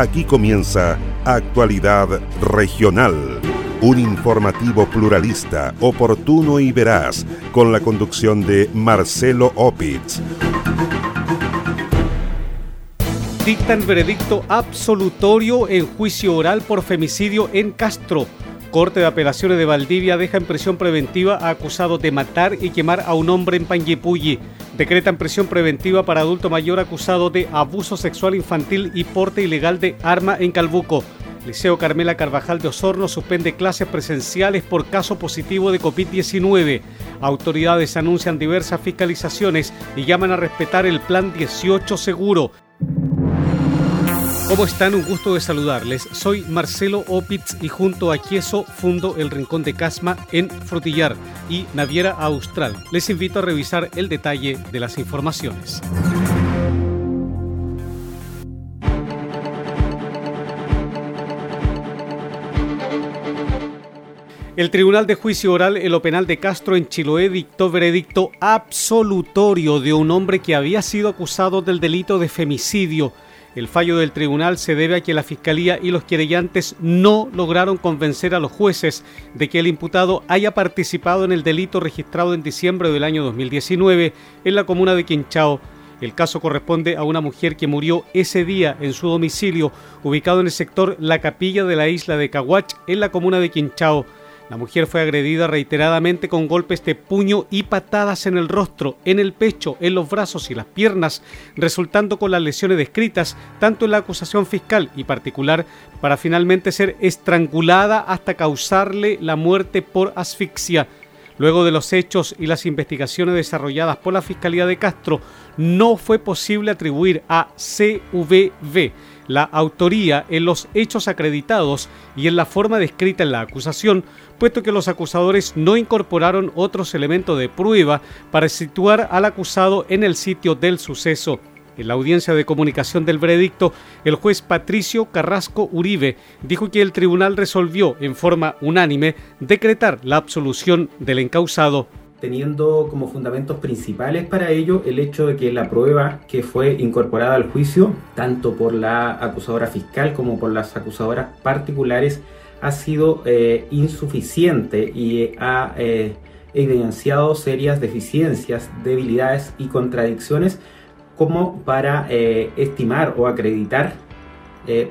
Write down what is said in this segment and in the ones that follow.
Aquí comienza Actualidad Regional, un informativo pluralista, oportuno y veraz, con la conducción de Marcelo Opitz. Dictan veredicto absolutorio en juicio oral por femicidio en Castro. Corte de Apelaciones de Valdivia deja en prisión preventiva a acusado de matar y quemar a un hombre en Panguipulli. Decretan prisión preventiva para adulto mayor acusado de abuso sexual infantil y porte ilegal de arma en Calbuco. Liceo Carmela Carvajal de Osorno suspende clases presenciales por caso positivo de COVID-19. Autoridades anuncian diversas fiscalizaciones y llaman a respetar el Plan 18 Seguro. ¿Cómo están? Un gusto de saludarles. Soy Marcelo Opitz y junto a Quieso fundo el Rincón de Casma en Frutillar y Naviera Austral. Les invito a revisar el detalle de las informaciones. El Tribunal de Juicio Oral en lo Penal de Castro en Chiloé dictó veredicto absolutorio de un hombre que había sido acusado del delito de femicidio el fallo del tribunal se debe a que la Fiscalía y los querellantes no lograron convencer a los jueces de que el imputado haya participado en el delito registrado en diciembre del año 2019 en la comuna de Quinchao. El caso corresponde a una mujer que murió ese día en su domicilio, ubicado en el sector La Capilla de la isla de Caguach, en la comuna de Quinchao. La mujer fue agredida reiteradamente con golpes de puño y patadas en el rostro, en el pecho, en los brazos y las piernas, resultando con las lesiones descritas tanto en la acusación fiscal y particular para finalmente ser estrangulada hasta causarle la muerte por asfixia. Luego de los hechos y las investigaciones desarrolladas por la Fiscalía de Castro, no fue posible atribuir a CVV la autoría en los hechos acreditados y en la forma descrita en la acusación, puesto que los acusadores no incorporaron otros elementos de prueba para situar al acusado en el sitio del suceso. En la audiencia de comunicación del veredicto, el juez Patricio Carrasco Uribe dijo que el tribunal resolvió en forma unánime decretar la absolución del encausado teniendo como fundamentos principales para ello el hecho de que la prueba que fue incorporada al juicio, tanto por la acusadora fiscal como por las acusadoras particulares, ha sido eh, insuficiente y ha eh, evidenciado serias deficiencias, debilidades y contradicciones como para eh, estimar o acreditar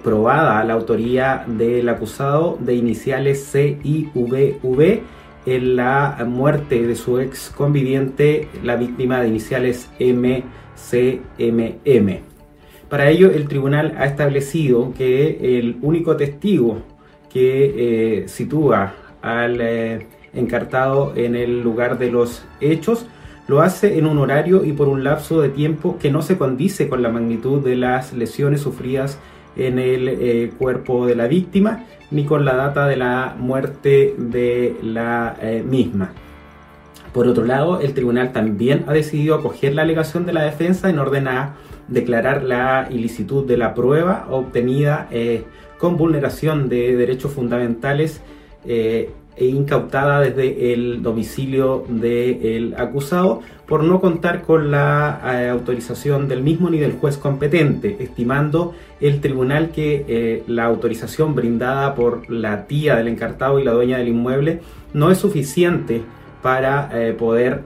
probada la autoría del acusado de iniciales C, V en la muerte de su ex conviviente, la víctima de iniciales MCMM. Para ello, el tribunal ha establecido que el único testigo que eh, sitúa al eh, encartado en el lugar de los hechos, lo hace en un horario y por un lapso de tiempo que no se condice con la magnitud de las lesiones sufridas en el eh, cuerpo de la víctima ni con la data de la muerte de la misma. Por otro lado, el tribunal también ha decidido acoger la alegación de la defensa en orden a declarar la ilicitud de la prueba obtenida con vulneración de derechos fundamentales eh, e incautada desde el domicilio del acusado por no contar con la eh, autorización del mismo ni del juez competente, estimando el tribunal que eh, la autorización brindada por la tía del encartado y la dueña del inmueble no es suficiente para poder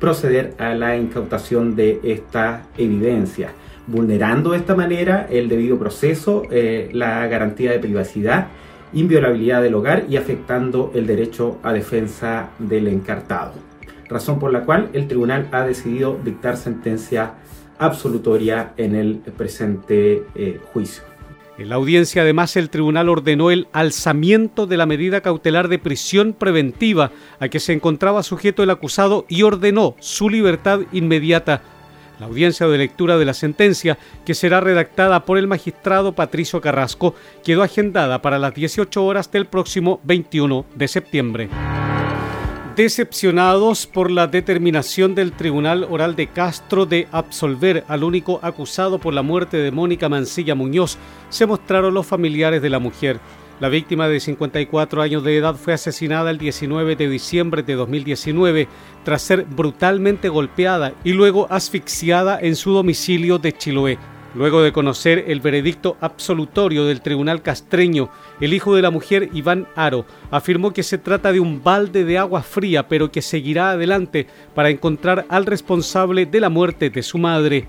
proceder a la incautación de esta evidencia. Vulnerando de esta manera el debido proceso, eh, la garantía de privacidad, inviolabilidad del hogar y afectando el derecho a defensa del encartado. Razón por la cual el tribunal ha decidido dictar sentencia absolutoria en el presente eh, juicio. En la audiencia, además, el tribunal ordenó el alzamiento de la medida cautelar de prisión preventiva a que se encontraba sujeto el acusado y ordenó su libertad inmediata la audiencia de lectura de la sentencia, que será redactada por el magistrado Patricio Carrasco, quedó agendada para las 18 horas del próximo 21 de septiembre. Decepcionados por la determinación del Tribunal Oral de Castro de absolver al único acusado por la muerte de Mónica Mancilla Muñoz, se mostraron los familiares de la mujer. La víctima de 54 años de edad fue asesinada el 19 de diciembre de 2019 tras ser brutalmente golpeada y luego asfixiada en su domicilio de Chiloé. Luego de conocer el veredicto absolutorio del tribunal castreño, el hijo de la mujer, Iván Aro, afirmó que se trata de un balde de agua fría, pero que seguirá adelante para encontrar al responsable de la muerte de su madre.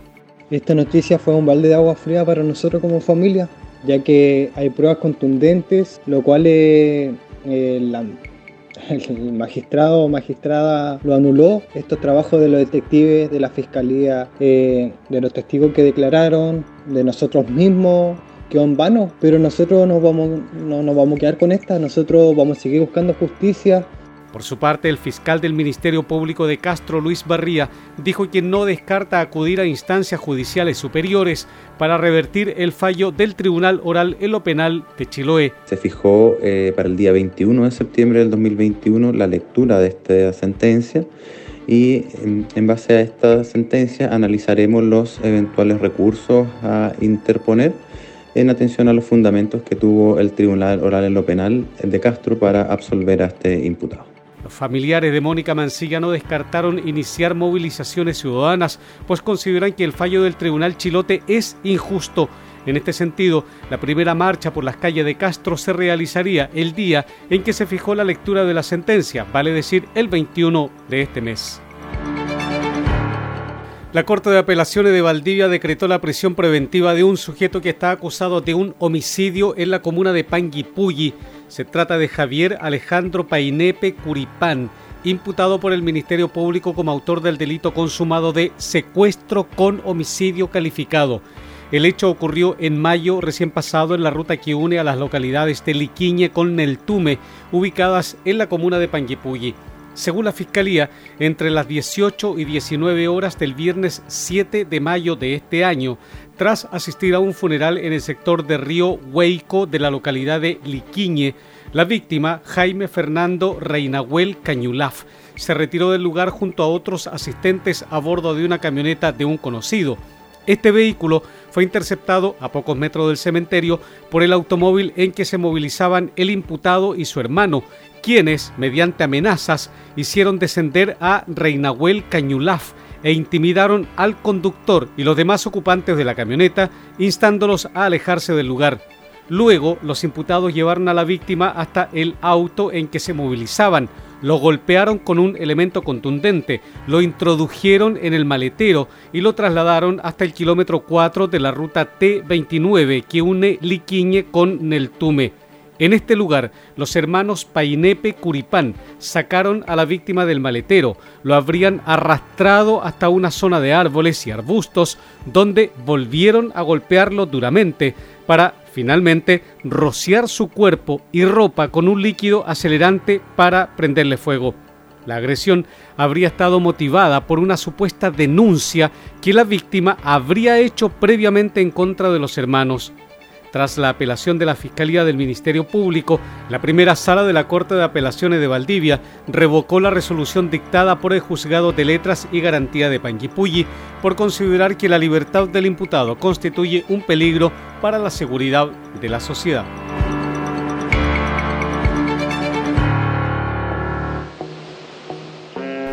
Esta noticia fue un balde de agua fría para nosotros como familia, ya que hay pruebas contundentes, lo cual eh, el magistrado o magistrada lo anuló. Estos trabajos de los detectives, de la fiscalía, eh, de los testigos que declararon, de nosotros mismos, quedó en vano. Pero nosotros no vamos, no nos vamos a quedar con esta, nosotros vamos a seguir buscando justicia. Por su parte, el fiscal del Ministerio Público de Castro, Luis Barría, dijo que no descarta acudir a instancias judiciales superiores para revertir el fallo del Tribunal Oral en lo Penal de Chiloé. Se fijó eh, para el día 21 de septiembre del 2021 la lectura de esta sentencia y en base a esta sentencia analizaremos los eventuales recursos a interponer en atención a los fundamentos que tuvo el Tribunal Oral en lo Penal de Castro para absolver a este imputado. Familiares de Mónica Mancilla no descartaron iniciar movilizaciones ciudadanas, pues consideran que el fallo del Tribunal Chilote es injusto. En este sentido, la primera marcha por las calles de Castro se realizaría el día en que se fijó la lectura de la sentencia, vale decir el 21 de este mes. La Corte de Apelaciones de Valdivia decretó la prisión preventiva de un sujeto que está acusado de un homicidio en la comuna de Panguipulli. Se trata de Javier Alejandro Painepe Curipán, imputado por el Ministerio Público como autor del delito consumado de secuestro con homicidio calificado. El hecho ocurrió en mayo recién pasado en la ruta que une a las localidades de Liquiñe con Neltume, ubicadas en la comuna de Panguipulli. Según la Fiscalía, entre las 18 y 19 horas del viernes 7 de mayo de este año, tras asistir a un funeral en el sector de Río Hueico de la localidad de Liquiñe, la víctima, Jaime Fernando Reinahuel Cañulaf, se retiró del lugar junto a otros asistentes a bordo de una camioneta de un conocido. Este vehículo fue interceptado a pocos metros del cementerio por el automóvil en que se movilizaban el imputado y su hermano, quienes, mediante amenazas, hicieron descender a Reinahuel Cañulaf e intimidaron al conductor y los demás ocupantes de la camioneta, instándolos a alejarse del lugar. Luego, los imputados llevaron a la víctima hasta el auto en que se movilizaban, lo golpearon con un elemento contundente, lo introdujeron en el maletero y lo trasladaron hasta el kilómetro 4 de la ruta T29 que une Liquiñe con Neltume. En este lugar, los hermanos Painepe Curipán sacaron a la víctima del maletero, lo habrían arrastrado hasta una zona de árboles y arbustos, donde volvieron a golpearlo duramente para finalmente rociar su cuerpo y ropa con un líquido acelerante para prenderle fuego. La agresión habría estado motivada por una supuesta denuncia que la víctima habría hecho previamente en contra de los hermanos. Tras la apelación de la Fiscalía del Ministerio Público, la primera sala de la Corte de Apelaciones de Valdivia revocó la resolución dictada por el Juzgado de Letras y Garantía de Panguipulli por considerar que la libertad del imputado constituye un peligro para la seguridad de la sociedad.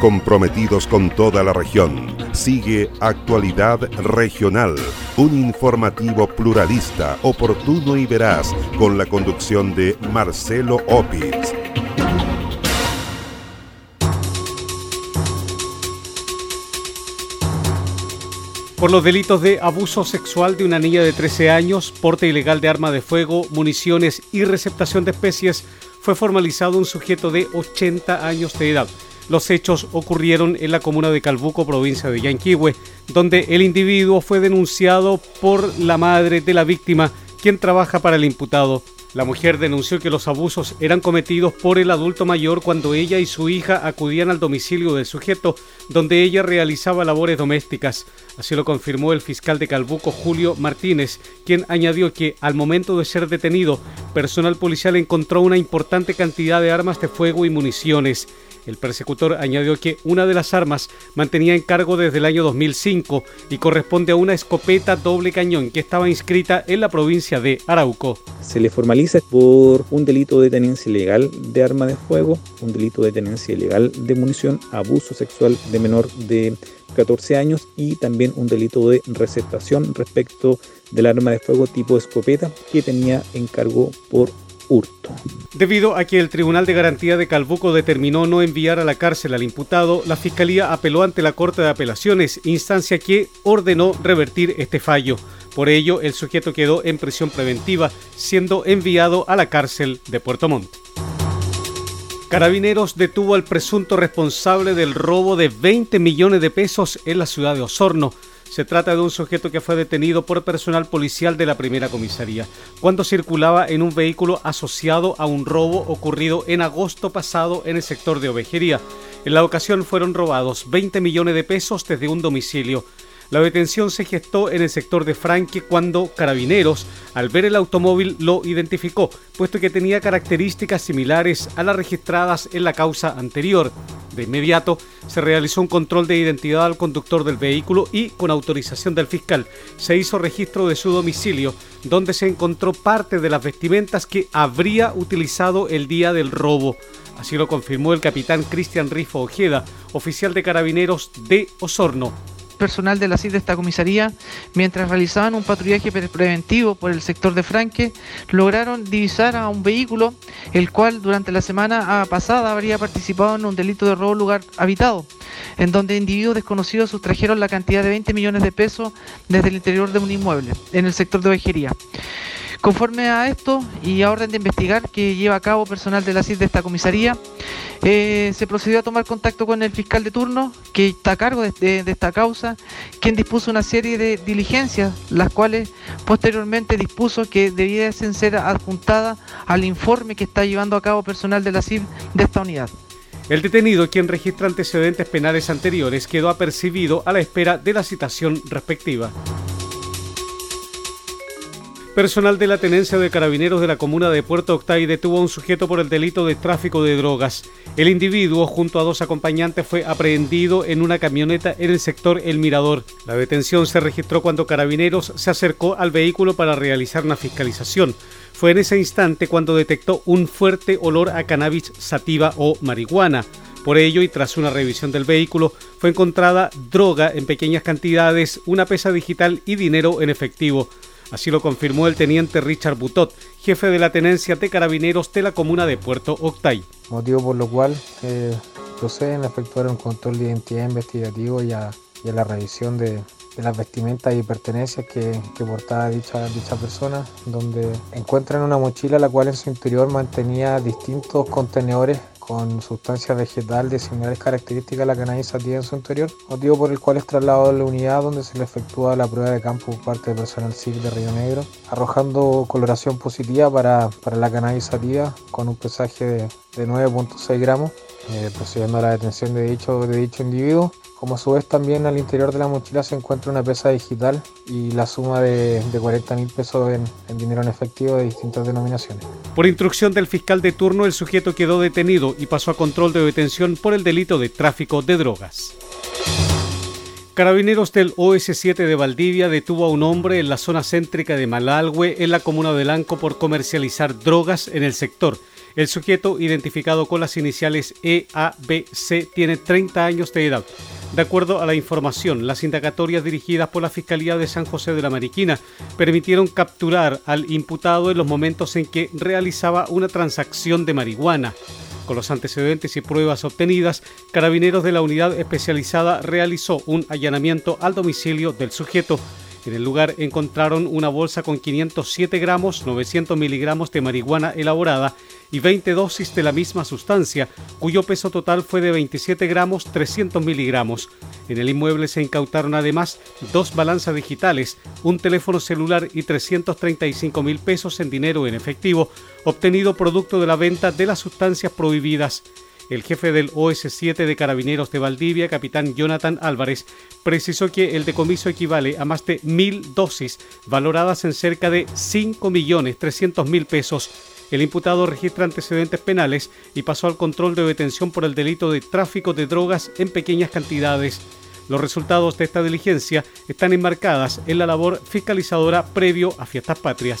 Comprometidos con toda la región. Sigue Actualidad Regional, un informativo pluralista, oportuno y veraz, con la conducción de Marcelo Opitz. Por los delitos de abuso sexual de una niña de 13 años, porte ilegal de arma de fuego, municiones y receptación de especies, fue formalizado un sujeto de 80 años de edad. Los hechos ocurrieron en la comuna de Calbuco, provincia de Yanquihue, donde el individuo fue denunciado por la madre de la víctima, quien trabaja para el imputado. La mujer denunció que los abusos eran cometidos por el adulto mayor cuando ella y su hija acudían al domicilio del sujeto, donde ella realizaba labores domésticas. Así lo confirmó el fiscal de Calbuco, Julio Martínez, quien añadió que al momento de ser detenido, personal policial encontró una importante cantidad de armas de fuego y municiones. El persecutor añadió que una de las armas mantenía en cargo desde el año 2005 y corresponde a una escopeta doble cañón que estaba inscrita en la provincia de Arauco. Se le formaliza por un delito de tenencia ilegal de arma de fuego, un delito de tenencia ilegal de munición, abuso sexual de menor de 14 años y también un delito de receptación respecto del arma de fuego tipo escopeta que tenía en cargo por hurto. Debido a que el Tribunal de Garantía de Calbuco determinó no enviar a la cárcel al imputado, la Fiscalía apeló ante la Corte de Apelaciones, instancia que ordenó revertir este fallo. Por ello, el sujeto quedó en prisión preventiva, siendo enviado a la cárcel de Puerto Montt. Carabineros detuvo al presunto responsable del robo de 20 millones de pesos en la ciudad de Osorno. Se trata de un sujeto que fue detenido por personal policial de la primera comisaría cuando circulaba en un vehículo asociado a un robo ocurrido en agosto pasado en el sector de ovejería. En la ocasión fueron robados 20 millones de pesos desde un domicilio. La detención se gestó en el sector de Franque cuando Carabineros, al ver el automóvil, lo identificó, puesto que tenía características similares a las registradas en la causa anterior. De inmediato se realizó un control de identidad al conductor del vehículo y, con autorización del fiscal, se hizo registro de su domicilio, donde se encontró parte de las vestimentas que habría utilizado el día del robo. Así lo confirmó el capitán Cristian Rifo Ojeda, oficial de carabineros de Osorno personal de la CID de esta comisaría, mientras realizaban un patrullaje preventivo por el sector de Franque, lograron divisar a un vehículo, el cual durante la semana pasada habría participado en un delito de robo lugar habitado, en donde individuos desconocidos sustrajeron la cantidad de 20 millones de pesos desde el interior de un inmueble, en el sector de ovejería. Conforme a esto y a orden de investigar que lleva a cabo personal de la CID de esta comisaría, eh, se procedió a tomar contacto con el fiscal de turno que está a cargo de, esta causa, quien dispuso una serie de diligencias, las cuales posteriormente dispuso que debiesen ser adjuntadas al informe que está llevando a cabo personal de la CID de esta unidad. El detenido, quien registra antecedentes penales anteriores, quedó apercibido a la espera de la citación respectiva. Personal de la Tenencia de Carabineros de la comuna de Puerto Octay detuvo a un sujeto por el delito de tráfico de drogas. El individuo, junto a dos acompañantes, fue aprehendido en una camioneta en el sector El Mirador. La detención se registró cuando Carabineros se acercó al vehículo para realizar una fiscalización. Fue en ese instante cuando detectó un fuerte olor a cannabis sativa o marihuana. Por ello, y tras una revisión del vehículo, fue encontrada droga en pequeñas cantidades, una pesa digital y dinero en efectivo. Así lo confirmó el teniente Richard Butot, jefe de la tenencia de carabineros de la comuna de Puerto Octay. Motivo por lo cual eh, proceden a efectuar un control de identidad investigativo y a, la revisión de, las vestimentas y pertenencias que, portaba dicha, dicha persona, donde encuentran una mochila la cual en su interior mantenía distintos contenedores con sustancias vegetal de similares características a la cannabis sativa en su interior, motivo por el cual es trasladado a la unidad donde se le efectúa la prueba de campo por parte del personal civil de Río Negro, arrojando coloración positiva para, la cannabis sativa con un pesaje de, 9.6 gramos, eh, procediendo a la detención de dicho, de dicho individuo como a su vez también al interior de la mochila se encuentra una pesa digital y la suma de, 40 mil pesos en, en, dinero en efectivo de distintas denominaciones. Por instrucción del fiscal de turno, el sujeto quedó detenido y pasó a control de detención por el delito de tráfico de drogas. Carabineros del OS7 de Valdivia detuvo a un hombre en la zona céntrica de Malalhue, en la comuna de Lanco, por comercializar drogas en el sector. El sujeto, identificado con las iniciales EABC, tiene 30 años de edad. De acuerdo a la información, las indagatorias dirigidas por la Fiscalía de San José de la Mariquina permitieron capturar al imputado en los momentos en que realizaba una transacción de marihuana. Con los antecedentes y pruebas obtenidas, Carabineros de la Unidad Especializada realizó un allanamiento al domicilio del sujeto. En el lugar encontraron una bolsa con 507 gramos, 900 miligramos de marihuana elaborada y 20 dosis de la misma sustancia, cuyo peso total fue de 27 gramos 300 miligramos. En el inmueble se incautaron además dos balanzas digitales, un teléfono celular y 335 mil pesos en dinero en efectivo, obtenido producto de la venta de las sustancias prohibidas. El jefe del OS-7 de Carabineros de Valdivia, capitán Jonathan Álvarez, precisó que el decomiso equivale a más de mil dosis, valoradas en cerca de 5.300.000 pesos el imputado registra antecedentes penales y pasó al control de detención por el delito de tráfico de drogas en pequeñas cantidades. Los resultados de esta diligencia están enmarcadas en la labor fiscalizadora previo a fiestas patrias.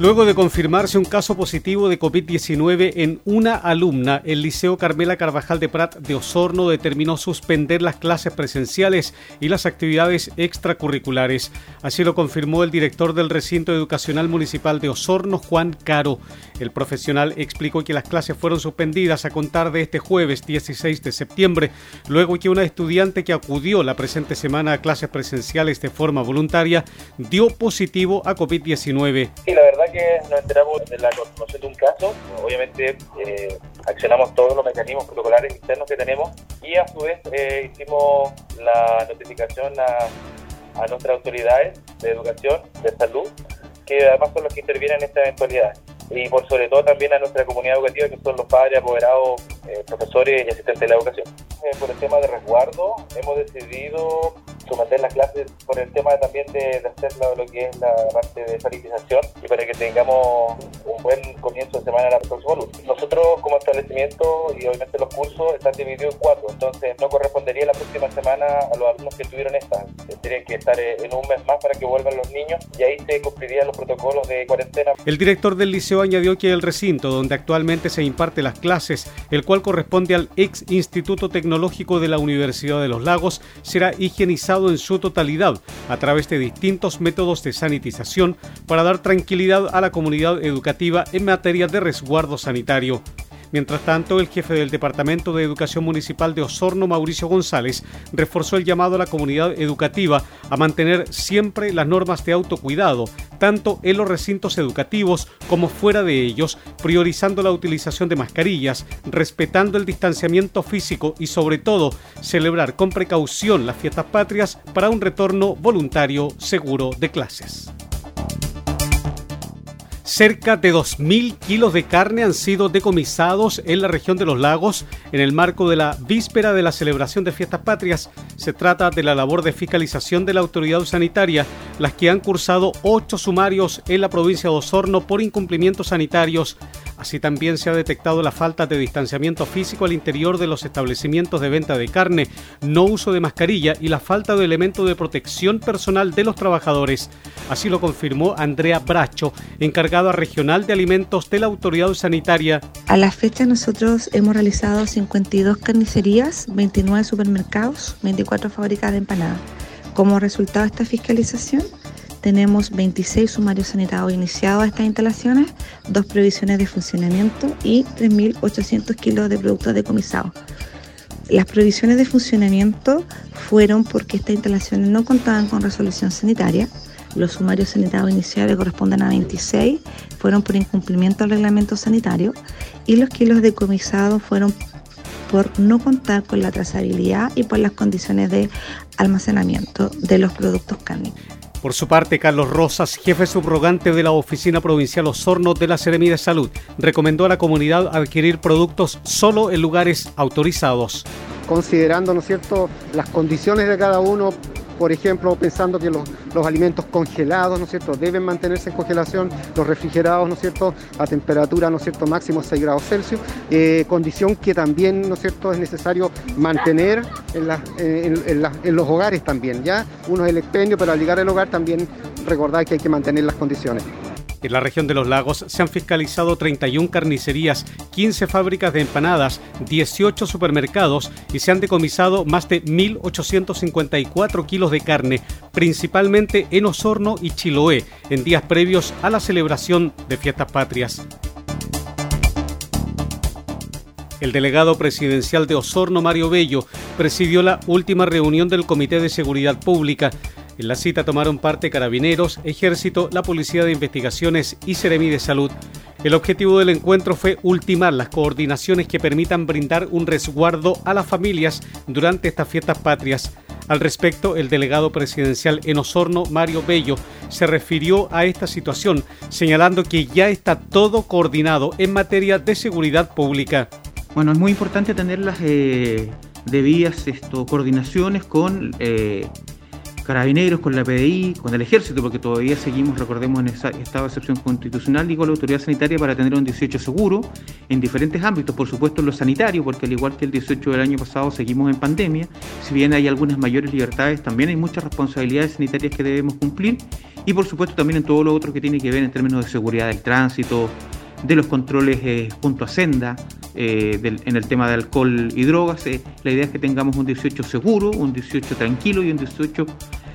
Luego de confirmarse un caso positivo de COVID-19 en una alumna, el Liceo Carmela Carvajal de Prat de Osorno determinó suspender las clases presenciales y las actividades extracurriculares. Así lo confirmó el director del recinto educacional municipal de Osorno, Juan Caro. El profesional explicó que las clases fueron suspendidas a contar de este jueves 16 de septiembre, luego que una estudiante que acudió la presente semana a clases presenciales de forma voluntaria dio positivo a COVID-19. Sí, la verdad que nos enteramos de la confirmación de un caso, obviamente eh, accionamos todos los mecanismos protocolares internos que tenemos y a su vez eh, hicimos la notificación a, a, nuestras autoridades de educación, de salud, que además son los que intervienen en esta eventualidad. Y por sobre todo también a nuestra comunidad educativa, que son los padres, apoderados, eh, profesores y asistentes de la educación. por el tema de resguardo, hemos decidido someter las clases por el tema también de, hacer lo, que es la parte de sanitización y para que tengamos un buen comienzo de semana la próxima luz. Nosotros como establecimiento y obviamente los cursos están divididos en cuatro, entonces no correspondería la próxima semana a los alumnos que tuvieron esta. Tendrían que estar en un mes más para que vuelvan los niños y ahí se cumplirían los protocolos de cuarentena. El director del liceo añadió que el recinto donde actualmente se imparte las clases, el cual corresponde al ex Instituto Tecnológico de la Universidad de los Lagos, será higienizado en su totalidad a través de distintos métodos de sanitización para dar tranquilidad a la comunidad educativa en materia de resguardo sanitario. Mientras tanto, el jefe del Departamento de Educación Municipal de Osorno, Mauricio González, reforzó el llamado a la comunidad educativa a mantener siempre las normas de autocuidado, tanto en los recintos educativos como fuera de ellos, priorizando la utilización de mascarillas, respetando el distanciamiento físico y sobre todo celebrar con precaución las fiestas patrias para un retorno voluntario seguro de clases. Cerca de 2.000 kilos de carne han sido decomisados en la región de los lagos en el marco de la víspera de la celebración de fiestas patrias. Se trata de la labor de fiscalización de la autoridad sanitaria, las que han cursado ocho sumarios en la provincia de Osorno por incumplimientos sanitarios. Así también se ha detectado la falta de distanciamiento físico al interior de los establecimientos de venta de carne, no uso de mascarilla y la falta de elementos de protección personal de los trabajadores. Así lo confirmó Andrea Bracho, encargada regional de alimentos de la autoridad sanitaria. A la fecha nosotros hemos realizado 52 carnicerías, 29 supermercados, 24 fábricas de empanadas. Como resultado de esta fiscalización, tenemos 26 sumarios sanitarios iniciados a estas instalaciones, dos previsiones de funcionamiento y 3.800 kilos de productos decomisados. Las previsiones de funcionamiento fueron porque estas instalaciones no contaban con resolución sanitaria, los sumarios sanitarios iniciales corresponden a 26, fueron por incumplimiento del reglamento sanitario y los kilos decomisados fueron por no contar con la trazabilidad y por las condiciones de almacenamiento de los productos cárnicos. Por su parte, Carlos Rosas, jefe subrogante de la Oficina Provincial Osorno de la Seremi de Salud, recomendó a la comunidad adquirir productos solo en lugares autorizados. Considerando, ¿no es cierto?, las condiciones de cada uno, por ejemplo, pensando que los, alimentos congelados, ¿no es cierto?, deben mantenerse en congelación, los refrigerados, ¿no es cierto?, a temperatura, ¿no es cierto?, máximo 6 grados Celsius, eh, condición que también, ¿no es cierto?, es necesario mantener en, los hogares también, ¿ya? Uno es el expendio, pero al llegar al hogar también recordar que hay que mantener las condiciones. En la región de los lagos se han fiscalizado 31 carnicerías, 15 fábricas de empanadas, 18 supermercados y se han decomisado más de 1.854 kilos de carne, principalmente en Osorno y Chiloé, en días previos a la celebración de fiestas patrias. El delegado presidencial de Osorno, Mario Bello, presidió la última reunión del Comité de Seguridad Pública en la cita tomaron parte carabineros, ejército, la Policía de Investigaciones y Seremi de Salud. El objetivo del encuentro fue ultimar las coordinaciones que permitan brindar un resguardo a las familias durante estas fiestas patrias. Al respecto, el delegado presidencial en Osorno, Mario Bello, se refirió a esta situación, señalando que ya está todo coordinado en materia de seguridad pública. Bueno, es muy importante tener las eh, debidas esto, coordinaciones con eh, carabineros, con la PDI, con el ejército, porque todavía seguimos, recordemos, en esa estado de excepción constitucional y con la autoridad sanitaria para tener un 18 seguro en diferentes ámbitos, por supuesto en lo sanitario, porque al igual que el 18 del año pasado seguimos en pandemia, si bien hay algunas mayores libertades, también hay muchas responsabilidades sanitarias que debemos cumplir. Y por supuesto también en todo lo otro que tiene que ver en términos de seguridad del tránsito, de los controles eh, junto a senda, eh, en el tema de alcohol y drogas. Eh, la idea es que tengamos un 18 seguro, un 18 tranquilo y un 18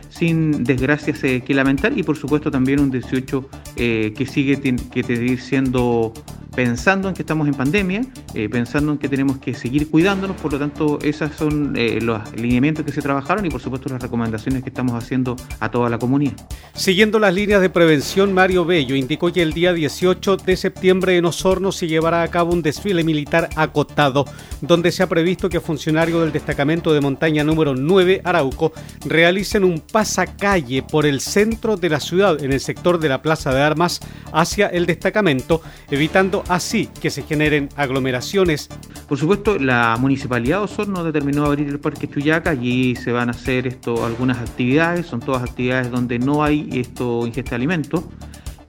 sin desgracias que lamentar y por supuesto también un 18 que sigue que seguir siendo pensando en que estamos en pandemia, eh, pensando en que tenemos que seguir cuidándonos, por lo tanto, esos son eh, los lineamientos que se trabajaron y por supuesto las recomendaciones que estamos haciendo a toda la comunidad. Siguiendo las líneas de prevención, Mario Bello indicó que el día 18 de septiembre en Osorno se llevará a cabo un desfile militar acotado, donde se ha previsto que funcionarios del destacamento de montaña número 9 Arauco realicen un pasacalle por el centro de la ciudad en el sector de la Plaza de Armas hacia el destacamento, evitando así que se generen aglomeraciones. Por supuesto, la Municipalidad de Osorno determinó abrir el Parque Chuyaca, allí se van a hacer esto, algunas actividades, son todas actividades donde no hay esto ingesta de alimentos.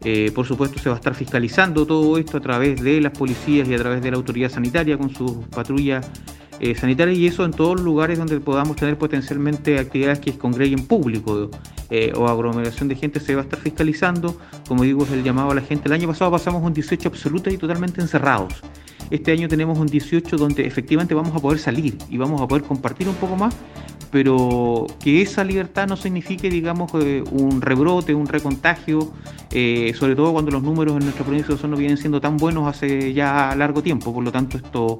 Eh, por supuesto, se va a estar fiscalizando todo esto a través de las policías y a través de la autoridad sanitaria con sus patrullas eh, sanitarias y eso en todos los lugares donde podamos tener potencialmente actividades que congreguen público eh, o aglomeración de gente se va a estar fiscalizando. Como digo, es el llamado a la gente. El año pasado pasamos un 18 absoluto y totalmente encerrados. Este año tenemos un 18 donde efectivamente vamos a poder salir y vamos a poder compartir un poco más, pero que esa libertad no signifique, digamos, eh, un rebrote, un recontagio, eh, sobre todo cuando los números en nuestra provincia de no vienen siendo tan buenos hace ya largo tiempo. Por lo tanto, esto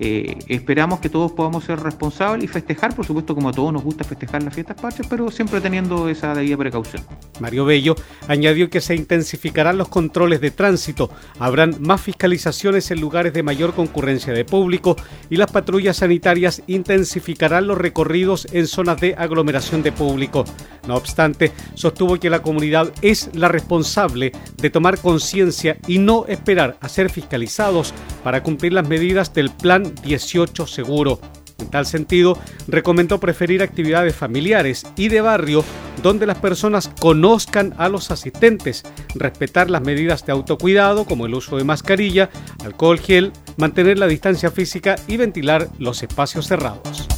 eh, esperamos que todos podamos ser responsables y festejar, por supuesto, como a todos nos gusta festejar las fiestas patrias, pero siempre teniendo esa debida precaución. Mario Bello añadió que se intensificarán los controles de tránsito, habrán más fiscalizaciones en lugares de mayor concurrencia de público y las patrullas sanitarias intensificarán los recorridos en zonas de aglomeración de público. No obstante, sostuvo que la comunidad es la responsable de tomar conciencia y no esperar a ser fiscalizados para cumplir las medidas del Plan 18 Seguro. En tal sentido, recomendó preferir actividades familiares y de barrio donde las personas conozcan a los asistentes, respetar las medidas de autocuidado como el uso de mascarilla, alcohol gel, mantener la distancia física y ventilar los espacios cerrados.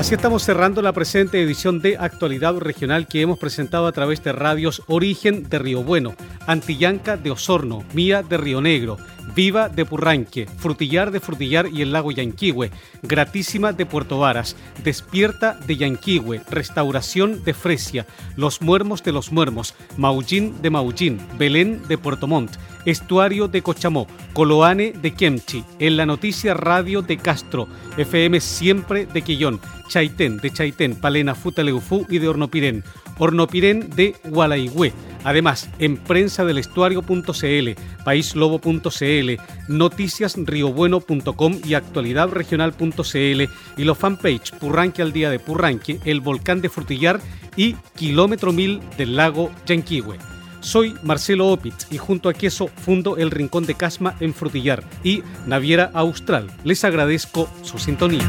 Así estamos cerrando la presente edición de Actualidad Regional que hemos presentado a través de radios Origen de Río Bueno, Antillanca de Osorno, Mía de Río Negro, Viva de Purranque, Frutillar de Frutillar y el lago Yanquihue, Gratísima de Puerto Varas, Despierta de Yanquihue, Restauración de Fresia, Los Muermos de los Muermos, Maullín de Maullín, Belén de Puerto Montt, Estuario de Cochamó, Coloane de Kemchi, En la Noticia Radio de Castro, FM Siempre de Quillón, Chaitén de Chaitén, Palena Futaleufú y de Hornopirén, Hornopirén de Gualaigüe. Además, en prensa del estuario.cl, paislobo.cl, noticiasriobueno.com y actualidadregional.cl y los fanpage Purranque al día de Purranque, el volcán de Frutillar y Kilómetro Mil del lago Yanquihue. Soy Marcelo Opitz y junto a Queso fundo el Rincón de Casma en Frutillar y Naviera Austral. Les agradezco su sintonía.